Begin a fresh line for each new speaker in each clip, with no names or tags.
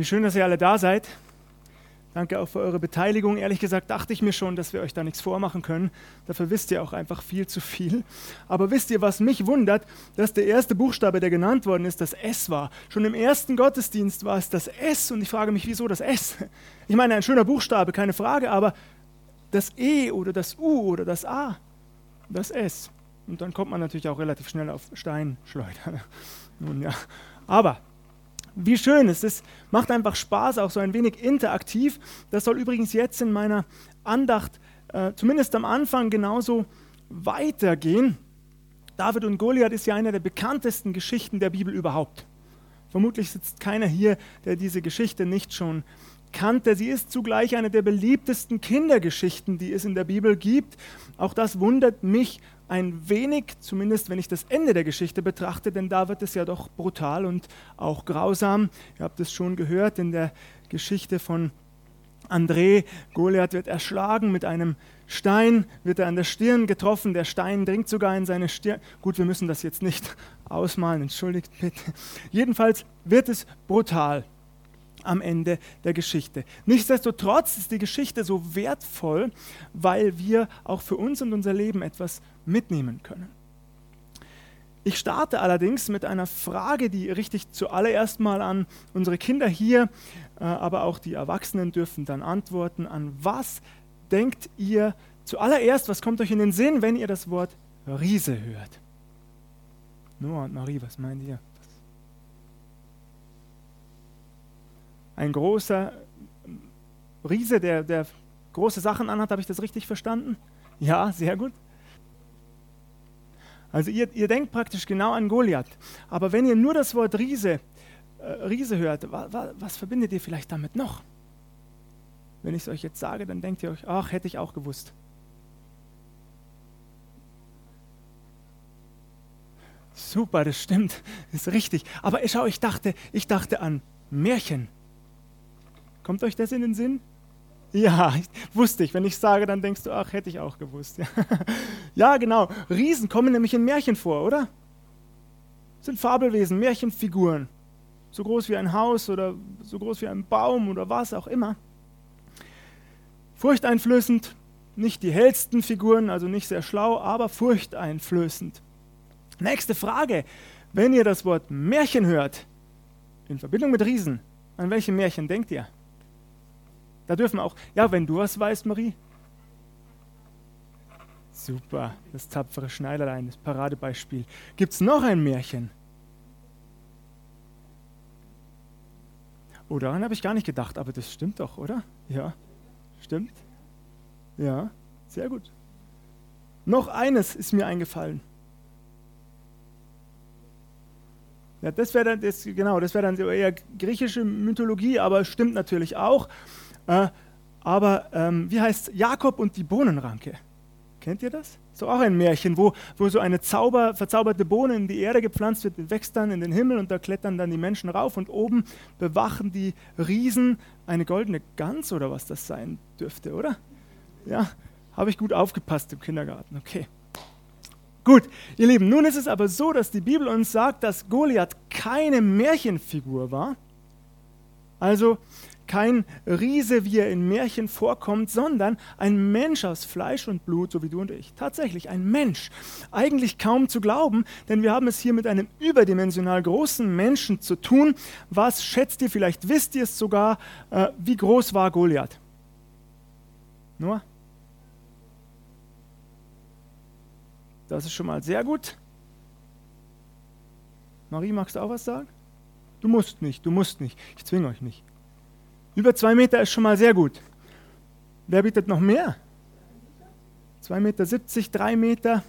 Wie schön, dass ihr alle da seid. Danke auch für eure Beteiligung. Ehrlich gesagt dachte ich mir schon, dass wir euch da nichts vormachen können. Dafür wisst ihr auch einfach viel zu viel. Aber wisst ihr, was mich wundert, dass der erste Buchstabe, der genannt worden ist, das S war. Schon im ersten Gottesdienst war es das S und ich frage mich, wieso das S? Ich meine, ein schöner Buchstabe, keine Frage, aber das E oder das U oder das A, das S. Und dann kommt man natürlich auch relativ schnell auf Steinschleuder. Nun ja, aber wie schön es. Macht einfach Spaß, auch so ein wenig interaktiv. Das soll übrigens jetzt in meiner Andacht, äh, zumindest am Anfang, genauso weitergehen. David und Goliath ist ja eine der bekanntesten Geschichten der Bibel überhaupt. Vermutlich sitzt keiner hier, der diese Geschichte nicht schon kannte. Sie ist zugleich eine der beliebtesten Kindergeschichten, die es in der Bibel gibt. Auch das wundert mich ein wenig, zumindest wenn ich das Ende der Geschichte betrachte, denn da wird es ja doch brutal und auch grausam. Ihr habt es schon gehört in der Geschichte von André. Goliath wird erschlagen mit einem Stein, wird er an der Stirn getroffen. Der Stein dringt sogar in seine Stirn. Gut, wir müssen das jetzt nicht ausmalen, entschuldigt bitte. Jedenfalls wird es brutal am Ende der Geschichte. Nichtsdestotrotz ist die Geschichte so wertvoll, weil wir auch für uns und unser Leben etwas mitnehmen können. Ich starte allerdings mit einer Frage, die richte ich zuallererst mal an unsere Kinder hier, äh, aber auch die Erwachsenen dürfen dann antworten. An was denkt ihr zuallererst, was kommt euch in den Sinn, wenn ihr das Wort Riese hört? Noah und Marie, was meint ihr? ein großer Riese, der, der große Sachen anhat. Habe ich das richtig verstanden? Ja, sehr gut. Also ihr, ihr denkt praktisch genau an Goliath. Aber wenn ihr nur das Wort Riese, äh, Riese hört, wa, wa, was verbindet ihr vielleicht damit noch? Wenn ich es euch jetzt sage, dann denkt ihr euch, ach, hätte ich auch gewusst. Super, das stimmt, ist richtig. Aber schau, ich dachte, ich dachte an Märchen. Kommt euch das in den Sinn? Ja, wusste ich. Wenn ich sage, dann denkst du, ach, hätte ich auch gewusst. ja, genau. Riesen kommen nämlich in Märchen vor, oder? sind Fabelwesen, Märchenfiguren. So groß wie ein Haus oder so groß wie ein Baum oder was auch immer. Furchteinflößend, nicht die hellsten Figuren, also nicht sehr schlau, aber furchteinflößend. Nächste Frage. Wenn ihr das Wort Märchen hört, in Verbindung mit Riesen, an welche Märchen denkt ihr? Da dürfen auch, ja, wenn du was weißt, Marie. Super, das tapfere Schneiderlein, das Paradebeispiel. Gibt es noch ein Märchen? Oh, daran habe ich gar nicht gedacht, aber das stimmt doch, oder? Ja, stimmt. Ja, sehr gut. Noch eines ist mir eingefallen. Ja, das wäre dann, das, genau, das wäre dann eher griechische Mythologie, aber stimmt natürlich auch. Äh, aber ähm, wie heißt Jakob und die Bohnenranke? Kennt ihr das? So auch ein Märchen, wo, wo so eine Zauber, verzauberte Bohne in die Erde gepflanzt wird, die wächst dann in den Himmel und da klettern dann die Menschen rauf und oben bewachen die Riesen eine goldene Gans oder was das sein dürfte, oder? Ja, habe ich gut aufgepasst im Kindergarten, okay. Gut, ihr Lieben, nun ist es aber so, dass die Bibel uns sagt, dass Goliath keine Märchenfigur war. Also kein Riese, wie er in Märchen vorkommt, sondern ein Mensch aus Fleisch und Blut, so wie du und ich. Tatsächlich ein Mensch. Eigentlich kaum zu glauben, denn wir haben es hier mit einem überdimensional großen Menschen zu tun. Was schätzt ihr, vielleicht wisst ihr es sogar, äh, wie groß war Goliath? Nur? Das ist schon mal sehr gut. Marie, magst du auch was sagen? Du musst nicht, du musst nicht. Ich zwinge euch nicht. Über zwei Meter ist schon mal sehr gut. Wer bietet noch mehr? 2,70 Meter, 70, 3 Meter,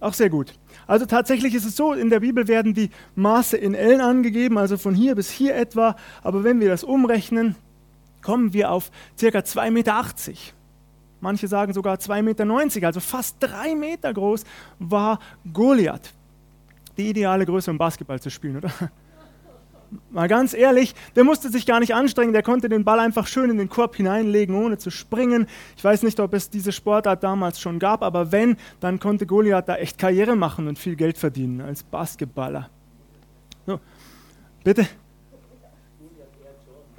auch sehr gut. Also tatsächlich ist es so, in der Bibel werden die Maße in Ellen angegeben, also von hier bis hier etwa. Aber wenn wir das umrechnen, kommen wir auf ca. 2,80 Meter. Manche sagen sogar 2,90 Meter, also fast drei Meter groß war Goliath. Die ideale Größe, um Basketball zu spielen, oder? Mal ganz ehrlich, der musste sich gar nicht anstrengen, der konnte den Ball einfach schön in den Korb hineinlegen, ohne zu springen. Ich weiß nicht, ob es diese Sportart damals schon gab, aber wenn, dann konnte Goliath da echt Karriere machen und viel Geld verdienen als Basketballer. So, bitte.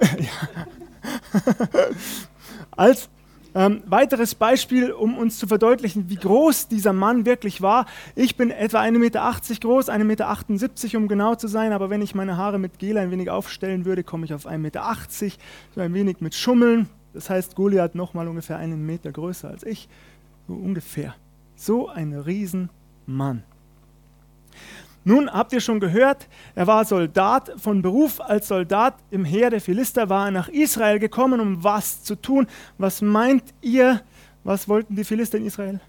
Als ähm, weiteres Beispiel, um uns zu verdeutlichen, wie groß dieser Mann wirklich war. Ich bin etwa 1,80 Meter groß, 1,78 Meter um genau zu sein, aber wenn ich meine Haare mit Gel ein wenig aufstellen würde, komme ich auf 1,80 Meter, so ein wenig mit Schummeln. Das heißt, Goliath nochmal ungefähr einen Meter größer als ich, so ungefähr. So ein Riesenmann. Nun habt ihr schon gehört, er war Soldat von Beruf. Als Soldat im Heer der Philister war er nach Israel gekommen, um was zu tun. Was meint ihr, was wollten die Philister in Israel?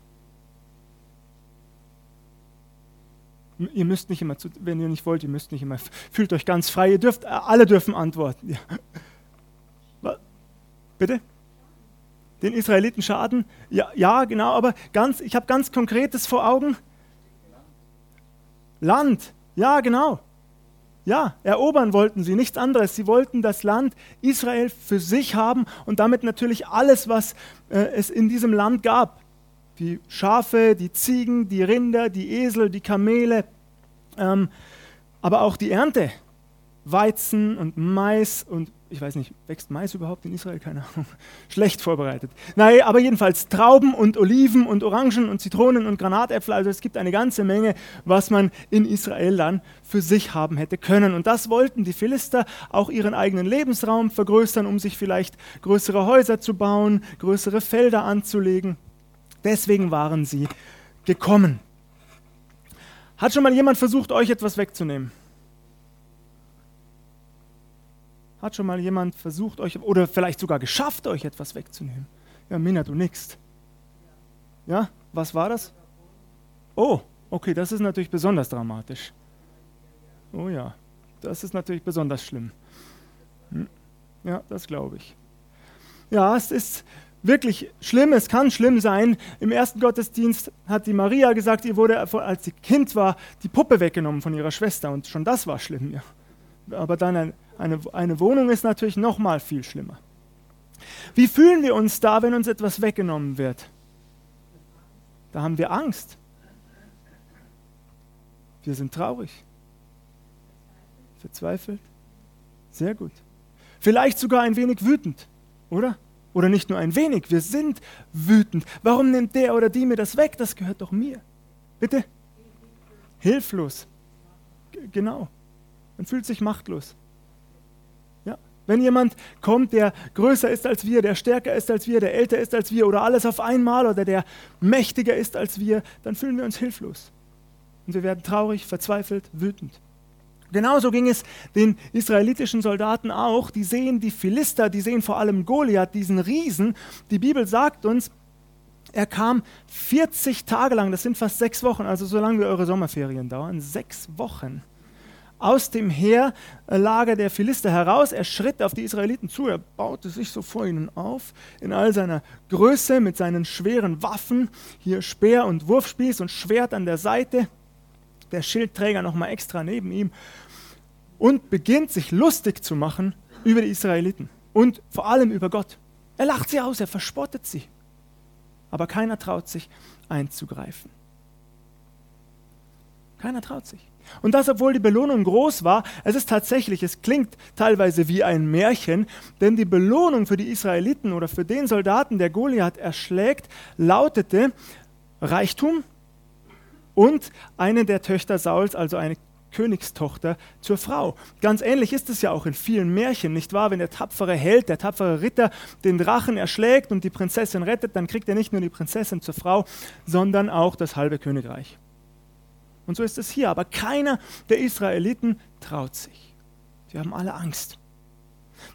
Ihr müsst nicht immer, wenn ihr nicht wollt, ihr müsst nicht immer, fühlt euch ganz frei, ihr dürft, alle dürfen antworten. Ja. Bitte? Den Israeliten schaden? Ja, ja, genau, aber ganz, ich habe ganz Konkretes vor Augen. Land, ja genau. Ja, erobern wollten sie, nichts anderes. Sie wollten das Land Israel für sich haben und damit natürlich alles, was äh, es in diesem Land gab. Die Schafe, die Ziegen, die Rinder, die Esel, die Kamele, ähm, aber auch die Ernte. Weizen und Mais und ich weiß nicht, wächst Mais überhaupt in Israel? Keine Ahnung. Schlecht vorbereitet. Nein, aber jedenfalls Trauben und Oliven und Orangen und Zitronen und Granatäpfel. Also es gibt eine ganze Menge, was man in Israel dann für sich haben hätte können. Und das wollten die Philister auch ihren eigenen Lebensraum vergrößern, um sich vielleicht größere Häuser zu bauen, größere Felder anzulegen. Deswegen waren sie gekommen. Hat schon mal jemand versucht, euch etwas wegzunehmen? Hat schon mal jemand versucht, euch oder vielleicht sogar geschafft, euch etwas wegzunehmen? Ja, Mina, du nix. Ja, was war das? Oh, okay, das ist natürlich besonders dramatisch. Oh ja, das ist natürlich besonders schlimm. Hm. Ja, das glaube ich. Ja, es ist wirklich schlimm, es kann schlimm sein. Im ersten Gottesdienst hat die Maria gesagt, ihr wurde, als sie Kind war, die Puppe weggenommen von ihrer Schwester und schon das war schlimm. Ja. Aber dann ein eine, eine Wohnung ist natürlich noch mal viel schlimmer. Wie fühlen wir uns da, wenn uns etwas weggenommen wird? Da haben wir Angst. Wir sind traurig. Verzweifelt. Sehr gut. Vielleicht sogar ein wenig wütend, oder? Oder nicht nur ein wenig, wir sind wütend. Warum nimmt der oder die mir das weg? Das gehört doch mir. Bitte? Hilflos. G genau. Man fühlt sich machtlos. Wenn jemand kommt, der größer ist als wir, der stärker ist als wir, der älter ist als wir oder alles auf einmal oder der mächtiger ist als wir, dann fühlen wir uns hilflos. Und wir werden traurig, verzweifelt, wütend. Genauso ging es den israelitischen Soldaten auch. Die sehen die Philister, die sehen vor allem Goliath, diesen Riesen. Die Bibel sagt uns, er kam 40 Tage lang, das sind fast sechs Wochen, also so lange wie eure Sommerferien dauern, sechs Wochen aus dem Heerlager der Philister heraus. Er schritt auf die Israeliten zu, er baute sich so vor ihnen auf, in all seiner Größe, mit seinen schweren Waffen, hier Speer und Wurfspieß und Schwert an der Seite, der Schildträger nochmal extra neben ihm, und beginnt sich lustig zu machen über die Israeliten und vor allem über Gott. Er lacht sie aus, er verspottet sie, aber keiner traut sich einzugreifen. Keiner traut sich. Und das, obwohl die Belohnung groß war, es ist tatsächlich, es klingt teilweise wie ein Märchen, denn die Belohnung für die Israeliten oder für den Soldaten, der Goliath erschlägt, lautete Reichtum und eine der Töchter Sauls, also eine Königstochter, zur Frau. Ganz ähnlich ist es ja auch in vielen Märchen, nicht wahr? Wenn der tapfere Held, der tapfere Ritter den Drachen erschlägt und die Prinzessin rettet, dann kriegt er nicht nur die Prinzessin zur Frau, sondern auch das halbe Königreich. Und so ist es hier. Aber keiner der Israeliten traut sich. Sie haben alle Angst.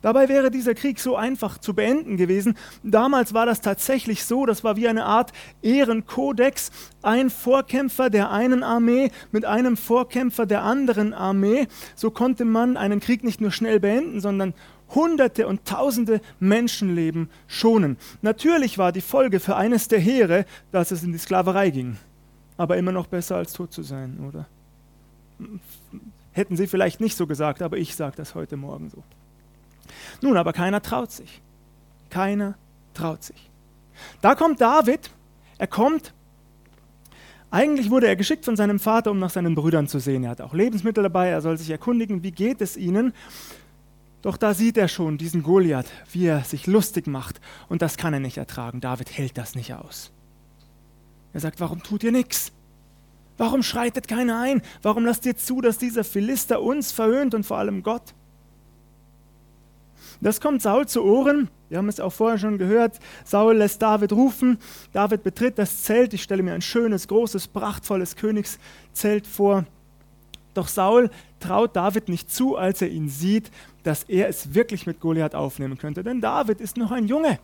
Dabei wäre dieser Krieg so einfach zu beenden gewesen. Damals war das tatsächlich so, das war wie eine Art Ehrenkodex. Ein Vorkämpfer der einen Armee mit einem Vorkämpfer der anderen Armee. So konnte man einen Krieg nicht nur schnell beenden, sondern Hunderte und Tausende Menschenleben schonen. Natürlich war die Folge für eines der Heere, dass es in die Sklaverei ging aber immer noch besser als tot zu sein, oder? Hätten sie vielleicht nicht so gesagt, aber ich sage das heute Morgen so. Nun, aber keiner traut sich. Keiner traut sich. Da kommt David, er kommt, eigentlich wurde er geschickt von seinem Vater, um nach seinen Brüdern zu sehen. Er hat auch Lebensmittel dabei, er soll sich erkundigen, wie geht es ihnen. Doch da sieht er schon diesen Goliath, wie er sich lustig macht. Und das kann er nicht ertragen. David hält das nicht aus. Er sagt, warum tut ihr nichts? Warum schreitet keiner ein? Warum lasst ihr zu, dass dieser Philister uns verhöhnt und vor allem Gott? Das kommt Saul zu Ohren. Wir haben es auch vorher schon gehört. Saul lässt David rufen. David betritt das Zelt. Ich stelle mir ein schönes, großes, prachtvolles Königszelt vor. Doch Saul traut David nicht zu, als er ihn sieht, dass er es wirklich mit Goliath aufnehmen könnte. Denn David ist noch ein Junge.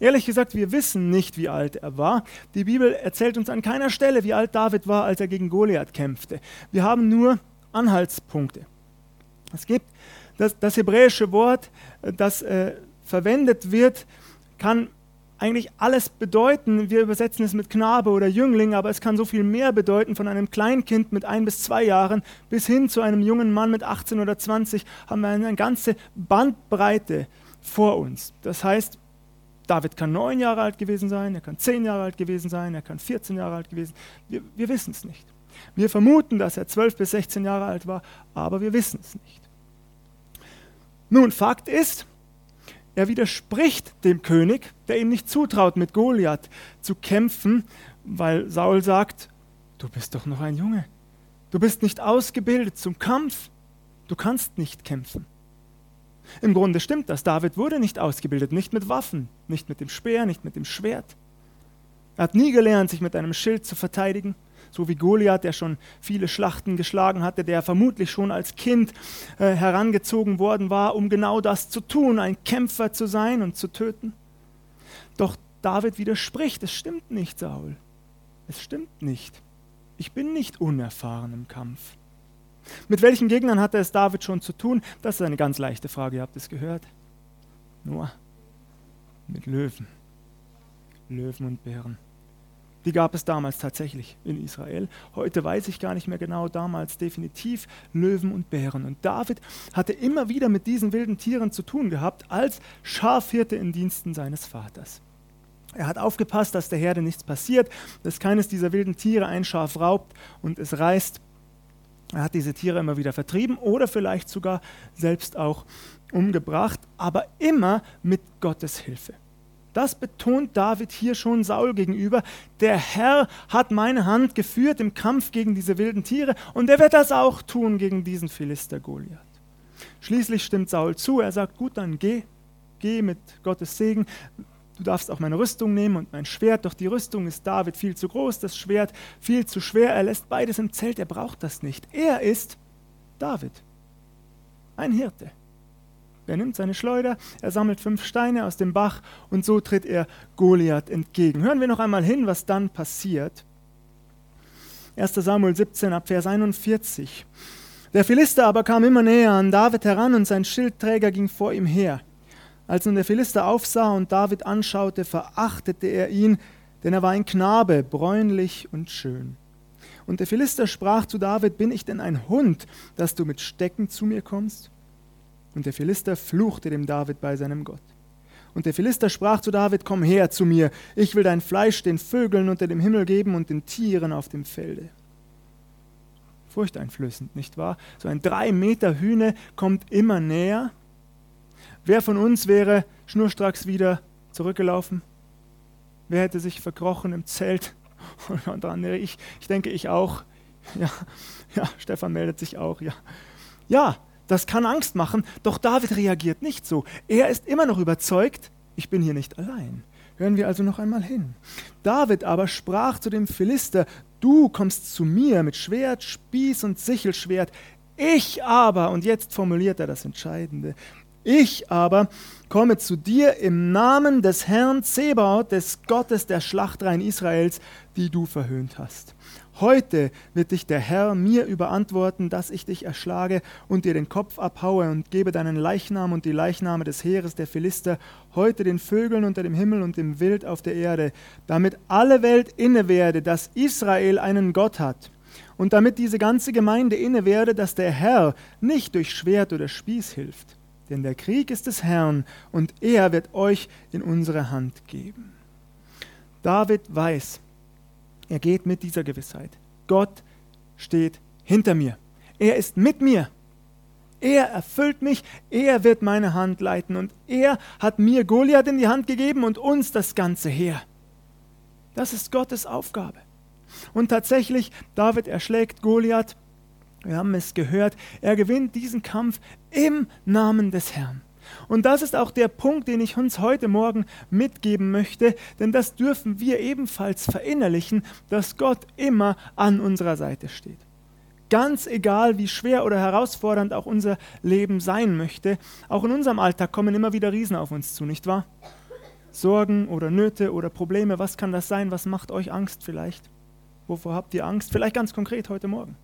Ehrlich gesagt, wir wissen nicht, wie alt er war. Die Bibel erzählt uns an keiner Stelle, wie alt David war, als er gegen Goliath kämpfte. Wir haben nur Anhaltspunkte. Es gibt das, das hebräische Wort, das äh, verwendet wird, kann eigentlich alles bedeuten. Wir übersetzen es mit Knabe oder Jüngling, aber es kann so viel mehr bedeuten. Von einem Kleinkind mit ein bis zwei Jahren bis hin zu einem jungen Mann mit 18 oder 20 haben wir eine ganze Bandbreite vor uns. Das heißt, David kann neun Jahre alt gewesen sein, er kann zehn Jahre alt gewesen sein, er kann 14 Jahre alt gewesen sein. Wir, wir wissen es nicht. Wir vermuten, dass er 12 bis 16 Jahre alt war, aber wir wissen es nicht. Nun, Fakt ist, er widerspricht dem König, der ihm nicht zutraut, mit Goliath zu kämpfen, weil Saul sagt, du bist doch noch ein Junge. Du bist nicht ausgebildet zum Kampf. Du kannst nicht kämpfen. Im Grunde stimmt das. David wurde nicht ausgebildet, nicht mit Waffen, nicht mit dem Speer, nicht mit dem Schwert. Er hat nie gelernt, sich mit einem Schild zu verteidigen so wie Goliath, der schon viele Schlachten geschlagen hatte, der vermutlich schon als Kind äh, herangezogen worden war, um genau das zu tun, ein Kämpfer zu sein und zu töten. Doch David widerspricht, es stimmt nicht, Saul. Es stimmt nicht. Ich bin nicht unerfahren im Kampf. Mit welchen Gegnern hatte es David schon zu tun? Das ist eine ganz leichte Frage, ihr habt es gehört. Nur mit Löwen. Löwen und Bären. Die gab es damals tatsächlich in Israel. Heute weiß ich gar nicht mehr genau, damals definitiv Löwen und Bären. Und David hatte immer wieder mit diesen wilden Tieren zu tun gehabt, als Schafhirte in Diensten seines Vaters. Er hat aufgepasst, dass der Herde nichts passiert, dass keines dieser wilden Tiere ein Schaf raubt und es reißt. Er hat diese Tiere immer wieder vertrieben oder vielleicht sogar selbst auch umgebracht, aber immer mit Gottes Hilfe. Das betont David hier schon Saul gegenüber. Der Herr hat meine Hand geführt im Kampf gegen diese wilden Tiere und er wird das auch tun gegen diesen Philister Goliath. Schließlich stimmt Saul zu. Er sagt: Gut, dann geh, geh mit Gottes Segen. Du darfst auch meine Rüstung nehmen und mein Schwert, doch die Rüstung ist David viel zu groß, das Schwert viel zu schwer. Er lässt beides im Zelt, er braucht das nicht. Er ist David, ein Hirte. Er nimmt seine Schleuder, er sammelt fünf Steine aus dem Bach und so tritt er Goliath entgegen. Hören wir noch einmal hin, was dann passiert. 1. Samuel 17 ab Vers 41. Der Philister aber kam immer näher an David heran und sein Schildträger ging vor ihm her. Als nun der Philister aufsah und David anschaute, verachtete er ihn, denn er war ein Knabe, bräunlich und schön. Und der Philister sprach zu David, bin ich denn ein Hund, dass du mit Stecken zu mir kommst? Und der Philister fluchte dem David bei seinem Gott. Und der Philister sprach zu David, komm her zu mir, ich will dein Fleisch den Vögeln unter dem Himmel geben und den Tieren auf dem Felde. Furchteinflößend, nicht wahr? So ein drei Meter Hühne kommt immer näher. Wer von uns wäre schnurstracks wieder zurückgelaufen? Wer hätte sich verkrochen im Zelt? Ich, ich denke, ich auch. Ja, ja, Stefan meldet sich auch, ja. Ja, das kann Angst machen, doch David reagiert nicht so. Er ist immer noch überzeugt, ich bin hier nicht allein. Hören wir also noch einmal hin. David aber sprach zu dem Philister, du kommst zu mir mit Schwert, Spieß und Sichelschwert, ich aber, und jetzt formuliert er das Entscheidende, ich aber komme zu dir im Namen des Herrn Zebaoth, des Gottes der Schlachtreihen Israels, die du verhöhnt hast. Heute wird dich der Herr mir überantworten, dass ich dich erschlage und dir den Kopf abhaue und gebe deinen Leichnam und die Leichname des Heeres der Philister heute den Vögeln unter dem Himmel und dem Wild auf der Erde, damit alle Welt inne werde, dass Israel einen Gott hat. Und damit diese ganze Gemeinde inne werde, dass der Herr nicht durch Schwert oder Spieß hilft. Denn der Krieg ist des Herrn und er wird euch in unsere Hand geben. David weiß, er geht mit dieser Gewissheit. Gott steht hinter mir. Er ist mit mir. Er erfüllt mich, er wird meine Hand leiten und er hat mir Goliath in die Hand gegeben und uns das ganze Heer. Das ist Gottes Aufgabe. Und tatsächlich, David erschlägt Goliath, wir haben es gehört, er gewinnt diesen Kampf im Namen des Herrn. Und das ist auch der Punkt, den ich uns heute Morgen mitgeben möchte, denn das dürfen wir ebenfalls verinnerlichen, dass Gott immer an unserer Seite steht. Ganz egal, wie schwer oder herausfordernd auch unser Leben sein möchte, auch in unserem Alltag kommen immer wieder Riesen auf uns zu, nicht wahr? Sorgen oder Nöte oder Probleme, was kann das sein? Was macht euch Angst vielleicht? Wovor habt ihr Angst? Vielleicht ganz konkret heute Morgen.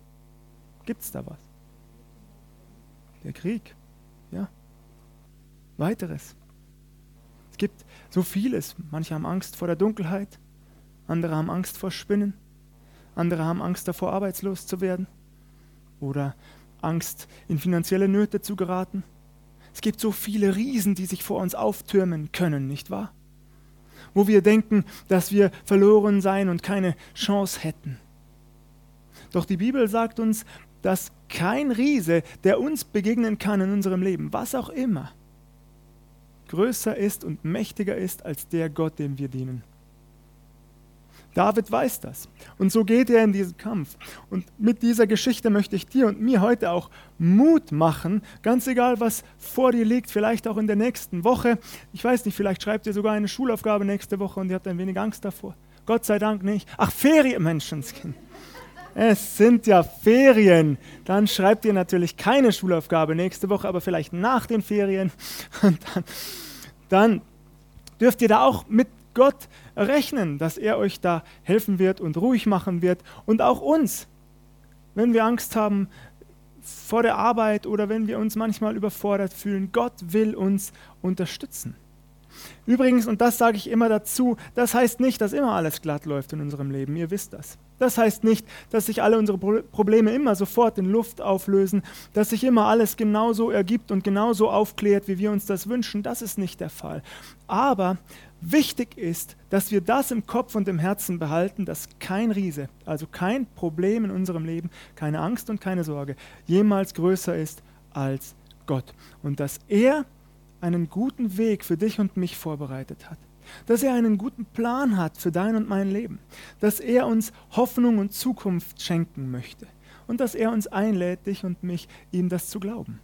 Gibt es da was? Der Krieg, ja weiteres. Es gibt so vieles. Manche haben Angst vor der Dunkelheit, andere haben Angst vor Spinnen, andere haben Angst davor, arbeitslos zu werden oder Angst, in finanzielle Nöte zu geraten. Es gibt so viele Riesen, die sich vor uns auftürmen können, nicht wahr? Wo wir denken, dass wir verloren sein und keine Chance hätten. Doch die Bibel sagt uns, dass kein Riese, der uns begegnen kann in unserem Leben, was auch immer, größer ist und mächtiger ist als der Gott, dem wir dienen. David weiß das. Und so geht er in diesen Kampf. Und mit dieser Geschichte möchte ich dir und mir heute auch Mut machen, ganz egal, was vor dir liegt, vielleicht auch in der nächsten Woche. Ich weiß nicht, vielleicht schreibt ihr sogar eine Schulaufgabe nächste Woche und ihr habt ein wenig Angst davor. Gott sei Dank nicht. Ach, Ferien, Menschenskind. Es sind ja Ferien. Dann schreibt ihr natürlich keine Schulaufgabe nächste Woche, aber vielleicht nach den Ferien. Und dann, dann dürft ihr da auch mit Gott rechnen, dass er euch da helfen wird und ruhig machen wird. Und auch uns, wenn wir Angst haben vor der Arbeit oder wenn wir uns manchmal überfordert fühlen. Gott will uns unterstützen. Übrigens, und das sage ich immer dazu, das heißt nicht, dass immer alles glatt läuft in unserem Leben. Ihr wisst das. Das heißt nicht, dass sich alle unsere Probleme immer sofort in Luft auflösen, dass sich immer alles genauso ergibt und genauso aufklärt, wie wir uns das wünschen. Das ist nicht der Fall. Aber wichtig ist, dass wir das im Kopf und im Herzen behalten, dass kein Riese, also kein Problem in unserem Leben, keine Angst und keine Sorge jemals größer ist als Gott. Und dass er einen guten Weg für dich und mich vorbereitet hat dass er einen guten Plan hat für dein und mein Leben, dass er uns Hoffnung und Zukunft schenken möchte und dass er uns einlädt, dich und mich, ihm das zu glauben,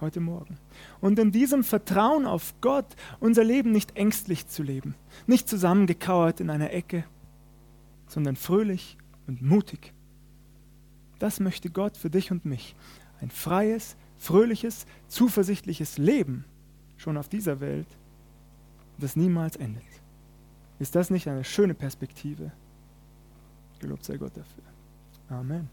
heute Morgen. Und in diesem Vertrauen auf Gott unser Leben nicht ängstlich zu leben, nicht zusammengekauert in einer Ecke, sondern fröhlich und mutig. Das möchte Gott für dich und mich. Ein freies, fröhliches, zuversichtliches Leben schon auf dieser Welt, das niemals endet. Ist das nicht eine schöne Perspektive? Gelobt sei Gott dafür. Amen.